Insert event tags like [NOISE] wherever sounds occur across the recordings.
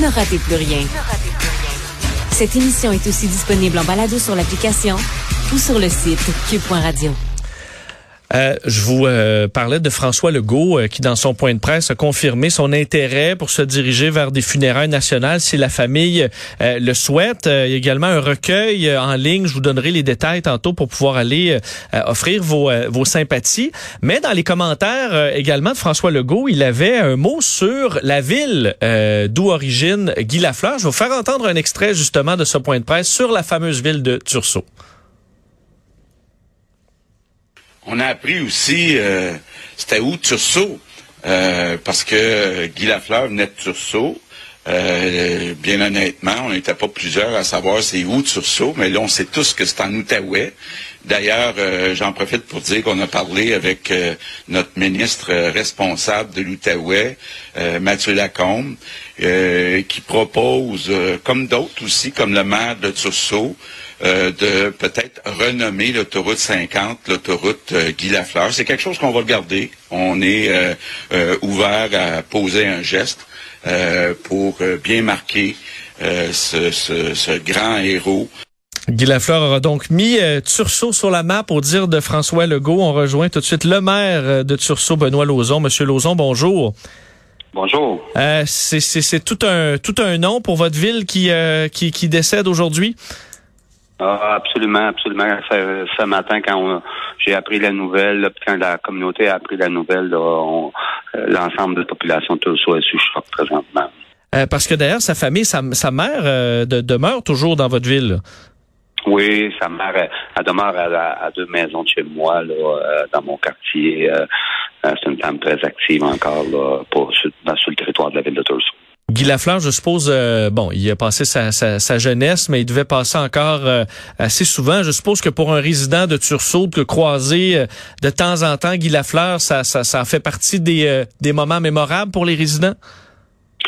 ne ratez plus rien. Cette émission est aussi disponible en balado sur l'application ou sur le site cube.radio. Euh, je vous euh, parlais de François Legault euh, qui, dans son point de presse, a confirmé son intérêt pour se diriger vers des funérailles nationales si la famille le souhaite. il y a également un recueil en ligne. Je vous donnerai les détails tantôt pour pouvoir aller offrir vos, vos sympathies. Mais dans les commentaires également de François Legault, il avait un mot sur la ville d'où origine Guy Lafleur. Je vais vous faire entendre un extrait justement de ce point de presse sur la fameuse ville de Tursault. On a appris aussi, euh, c'était où Tursault, euh, parce que Guy Lafleur venait de Tursault. Euh, bien honnêtement, on n'était pas plusieurs à savoir c'est où Tursault, mais là, on sait tous que c'est en Outaouais. D'ailleurs, j'en profite pour dire qu'on a parlé avec notre ministre responsable de l'Outaouais, Mathieu Lacombe, qui propose, comme d'autres aussi, comme le maire de Tursault, euh, de peut-être renommer l'autoroute 50, l'autoroute euh, Guy Lafleur. C'est quelque chose qu'on va regarder. On est euh, ouvert à poser un geste pour bien marquer ce, grand héros. Guy Lafleur aura donc mis Tursault sur la map au dire de François Legault. On rejoint tout de suite le maire de Tursault, Benoît Lauzon. Monsieur Lauzon, bonjour. Bonjour. c'est tout un tout un nom pour votre ville qui qui, qui décède aujourd'hui? Ah, absolument, absolument. Ce, matin, quand j'ai appris la nouvelle, quand la communauté a appris la nouvelle, euh, l'ensemble de la population de est sous choc présentement. Euh, parce que d'ailleurs, sa famille, sa, mère euh, demeure toujours dans votre ville. Oui, sa mère, elle, demeure à, deux maisons de chez moi, là, dans mon quartier. c'est une femme très active encore là, pour, sur, le territoire de la ville de Tursault. Guy Lafleur, je suppose, euh, bon, il a passé sa, jeunesse, mais il devait passer encore euh, assez souvent. Je suppose que pour un résident de Tursault, que croiser euh, de temps en temps Guy Lafleur, ça, ça, ça fait partie des, moments mémorables pour les résidents?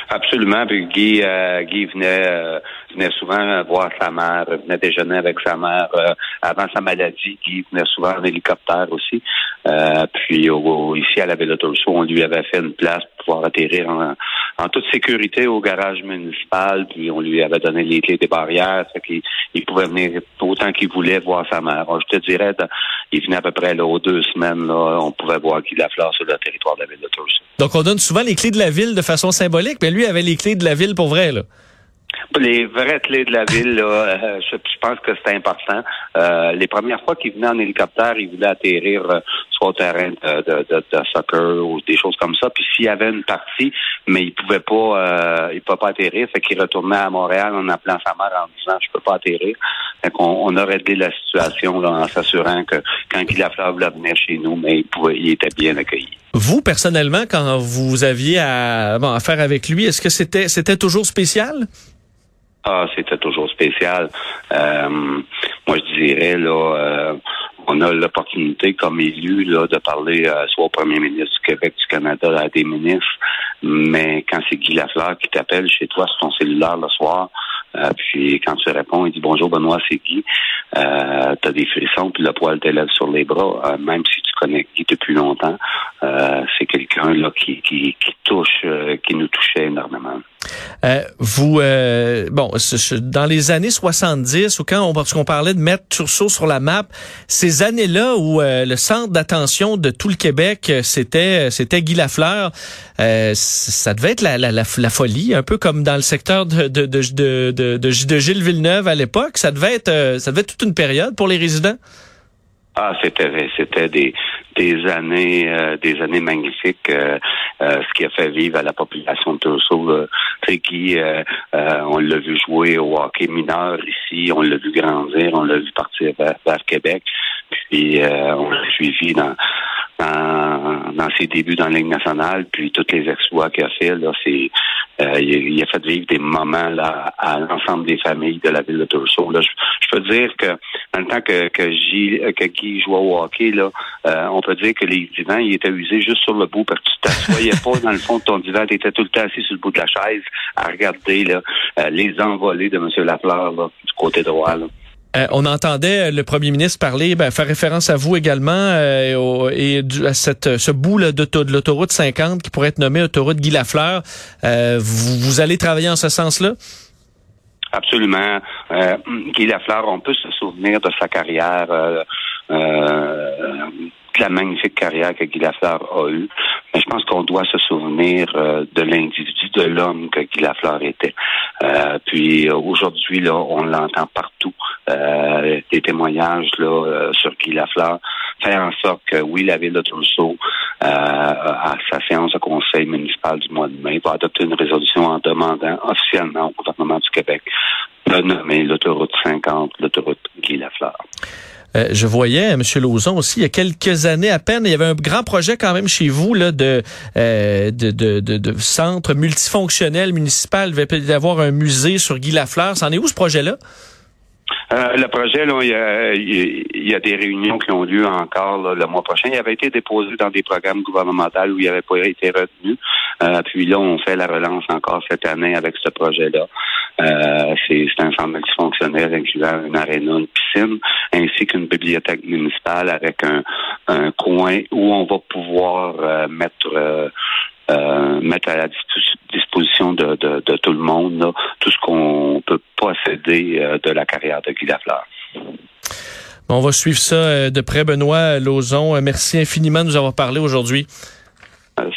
Absolument. Guy, Guy venait, venait souvent voir sa mère, venait déjeuner avec sa mère avant sa maladie. Guy venait souvent en hélicoptère aussi. puis ici à la ville de Tursault, on lui avait fait une place pour pouvoir atterrir en, en toute sécurité au garage municipal, puis on lui avait donné les clés des barrières, fait qu'il il pouvait venir autant qu'il voulait voir sa mère. je te dirais, il venait à peu près là, aux deux semaines, là, on pouvait voir qu'il fleur sur le territoire de la ville de. Donc on donne souvent les clés de la ville de façon symbolique, mais lui avait les clés de la ville pour vrai, là. Les vraies clés de la ville, là, [LAUGHS] euh, je, pense que c'est important. Euh, les premières fois qu'il venait en hélicoptère, il voulait atterrir euh, soit au terrain de, soccer ou des choses comme ça. Puis s'il y avait une partie, mais il pouvait pas, il pouvait pas atterrir, fait qu'il retournait à Montréal en appelant sa mère en disant je peux pas atterrir. Fait qu'on on a réglé la situation là, en s'assurant que quand il a fallu venir chez nous, mais il pouvait, il était bien accueilli. Vous personnellement, quand vous aviez à, à faire avec lui, est-ce que c'était c'était toujours spécial? Ah, c'était toujours spécial. Euh, moi, je dirais, là, euh, on a l'opportunité comme élu là, de parler euh, soit au premier ministre du Québec, du Canada, à des ministres, mais quand c'est Guy Lafleur qui t'appelle chez toi sur ton cellulaire le soir, puis quand tu réponds, il dit bonjour Benoît, c'est Guy. Euh, tu as des frissons, puis le poil t'élève sur les bras, même si tu connais Guy depuis longtemps. c'est quelqu'un là qui, qui, qui touche, qui nous touchait énormément. Euh, vous, euh, bon, dans les années 70, ou quand on, parce qu'on parlait de mettre Tursault sur la map, ces années-là où euh, le centre d'attention de tout le Québec, c'était c'était Guy Lafleur, ça devait être la, la, la, folie, un peu comme dans le secteur de, de, de, de, de Gilles Villeneuve à l'époque. Ça devait être ça devait être toute une période pour les résidents. Ah, c'était c'était des des années euh, des années magnifiques. Euh, euh, ce qui a fait vivre à la population de Tursault, qui on l'a vu jouer au hockey mineur ici, on l'a vu grandir, on l'a vu partir vers, Québec, puis on l'a suivi dans dans, ses débuts dans la Ligue nationale, puis tous les exploits qu'il a fait, là, c'est euh, il, a fait vivre des moments là à l'ensemble des familles de la ville de Tursault. Là, je, peux dire que dans le temps que que, que Guy jouait au hockey, là, euh, on peut dire que les divans, ils étaient usés juste sur le bout parce que tu t'assoyais pas dans le fond de ton divan, tu étais tout le temps assis sur le bout de la chaise à regarder là, euh, les envolées de M. Lafleur là, du côté droit. Là. Euh, on entendait le premier ministre parler, ben, faire référence à vous également euh, et à cette, ce bout là, de, de l'autoroute 50 qui pourrait être nommé autoroute Guy Lafleur. Euh, vous, vous, allez travailler en ce sens-là? Absolument. Guy Lafleur, on peut se souvenir de sa carrière de la magnifique carrière que Guy Lafleur a eue. Mais je pense qu'on doit se souvenir euh, de l'individu, de l'homme que Guy Lafleur était. Euh, puis aujourd'hui, là, on l'entend partout. Euh, des témoignages là, sur Guy Lafleur. Faire en sorte que, oui, la ville de Trousseau, à sa séance de conseil municipal du mois de mai, va adopter une résolution en demandant officiellement au gouvernement du Québec de nommer l'autoroute 50, l'autoroute Guy Lafleur. Euh, je voyais, M. Lauzon aussi, il y a quelques années à peine, il y avait un grand projet quand même chez vous là, de, euh, de, de, de, centre multifonctionnel municipal. Il y avoir un musée sur Guy Lafleur. C'en est où ce projet-là? Euh, le projet, il y, y, a, des réunions qui ont lieu encore le mois prochain. Il avait été déposé dans des programmes gouvernementaux où il n'avait pas été retenu. Euh, puis là, on fait la relance encore cette année avec ce projet-là. Euh, c'est un centre multifonctionnel incluant une aréna, une piscine, ainsi qu'une bibliothèque municipale avec un, coin où on va pouvoir mettre euh, mettre à la disposition de, de, de tout le monde là, tout ce qu'on peut posséder euh, de la carrière de Guy Lafleur. on va suivre ça euh, de près, Benoît Lauzon. Merci infiniment de nous avoir parlé aujourd'hui.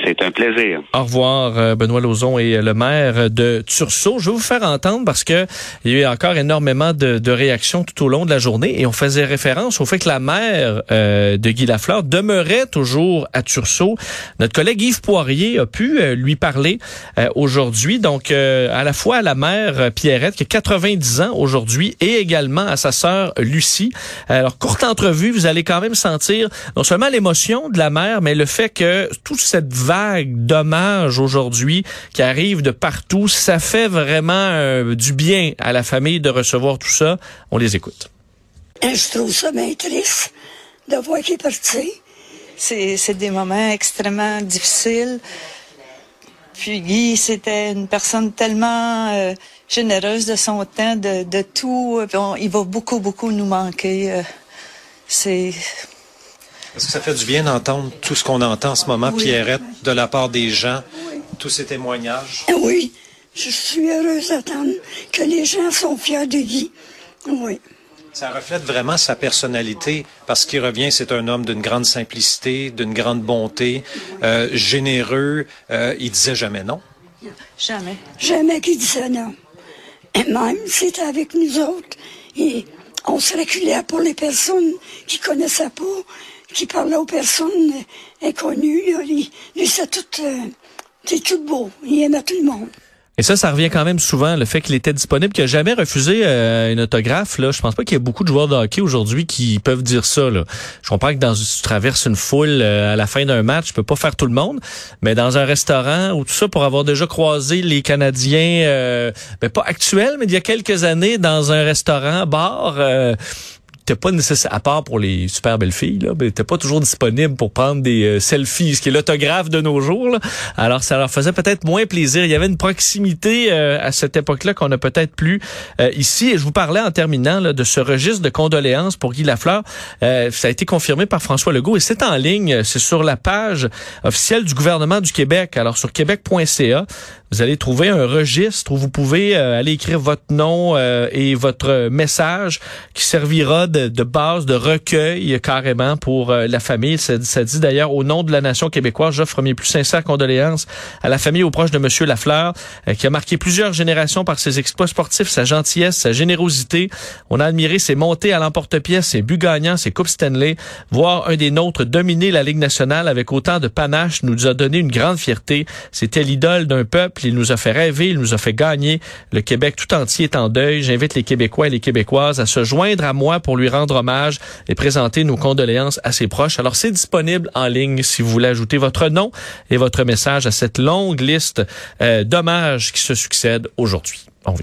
C'est un plaisir. Au revoir, euh, Benoît Lauzon et le maire de Tursault. Je vais vous faire entendre parce que il y a eu encore énormément de, de, réactions tout au long de la journée et on faisait référence au fait que la mère euh, de Guy Lafleur demeurait toujours à Tursault. Notre collègue Yves Poirier a pu euh, lui parler aujourd'hui. Donc, à la fois à la mère Pierrette, qui a 90 ans aujourd'hui, et également à sa sœur Lucie. Alors, courte entrevue, vous allez quand même sentir non seulement l'émotion de la mère, mais le fait que toute cette vague d'hommages aujourd'hui qui arrive de partout. Ça fait vraiment euh, du bien à la famille de recevoir tout ça. On les écoute. Je trouve ça bien triste de voir qu'il est parti. C'est des moments extrêmement difficiles. Puis Guy, c'était une personne tellement euh, généreuse de son temps, de, de tout. il va beaucoup, beaucoup nous manquer. Euh, c'est est-ce que ça fait du bien d'entendre tout ce qu'on entend en ce moment, Pierrette, de la part des gens, tous ces témoignages? Oui, je suis heureuse d'entendre que les gens sont fiers de Guy. Oui. Ça reflète vraiment sa personnalité parce qu'il revient, c'est un homme d'une grande simplicité, d'une grande bonté, euh, généreux. Euh, il disait jamais non. Jamais. Jamais qu'il disait non. Et même, c'était avec nous autres. Et on se reculait pour les personnes qui connaissaient pas qui parlait aux personnes inconnues. Lui, tout, euh, c'est tout beau. Il aimait tout le monde. Et ça, ça revient quand même souvent, le fait qu'il était disponible, qu'il n'a jamais refusé euh, une autographe. Là. Je pense pas qu'il y ait beaucoup de joueurs de hockey aujourd'hui qui peuvent dire ça. Là. Je comprends que dans, tu traverses une foule euh, à la fin d'un match, tu peux pas faire tout le monde, mais dans un restaurant ou tout ça, pour avoir déjà croisé les Canadiens, ben, pas actuels, mais il y a quelques années, dans un restaurant, bar, t'es pas nécessaire, à part pour les super belles filles, là, t'es pas toujours disponible pour prendre des euh, selfies, ce qui est l'autographe de nos jours. Là. Alors, ça leur faisait peut-être moins plaisir. Il y avait une proximité euh, à cette époque-là qu'on a peut-être plus euh, ici. Et je vous parlais en terminant là, de ce registre de condoléances pour Guy Lafleur. ça a été confirmé par François Legault et c'est en ligne. C'est sur la page officielle du gouvernement du Québec. Alors, sur québec.ca, vous allez trouver un registre où vous pouvez aller écrire votre nom et votre message qui servira de de, base, de recueil carrément pour euh, la famille. Ça, dit d'ailleurs au nom de la nation québécoise, j'offre mes plus sincères condoléances à la famille aux proches de Monsieur Lafleur, euh, qui a marqué plusieurs générations par ses exploits sportifs, sa gentillesse, sa générosité. On a admiré ses montées à l'emporte-pièce, ses buts gagnants, ses coupes Stanley. Voir un des nôtres dominer la Ligue nationale avec autant de panache nous a donné une grande fierté. C'était l'idole d'un Il nous a fait rêver, il nous a fait gagner. Le Québec tout entier est en deuil. J'invite les Québécois et les Québécoises à se joindre à moi pour lui rendre hommage et présenter nos condoléances à ses proches. Alors, c'est disponible en ligne si vous voulez ajouter votre nom et votre message à cette longue liste euh, d'hommages qui se succèdent aujourd'hui.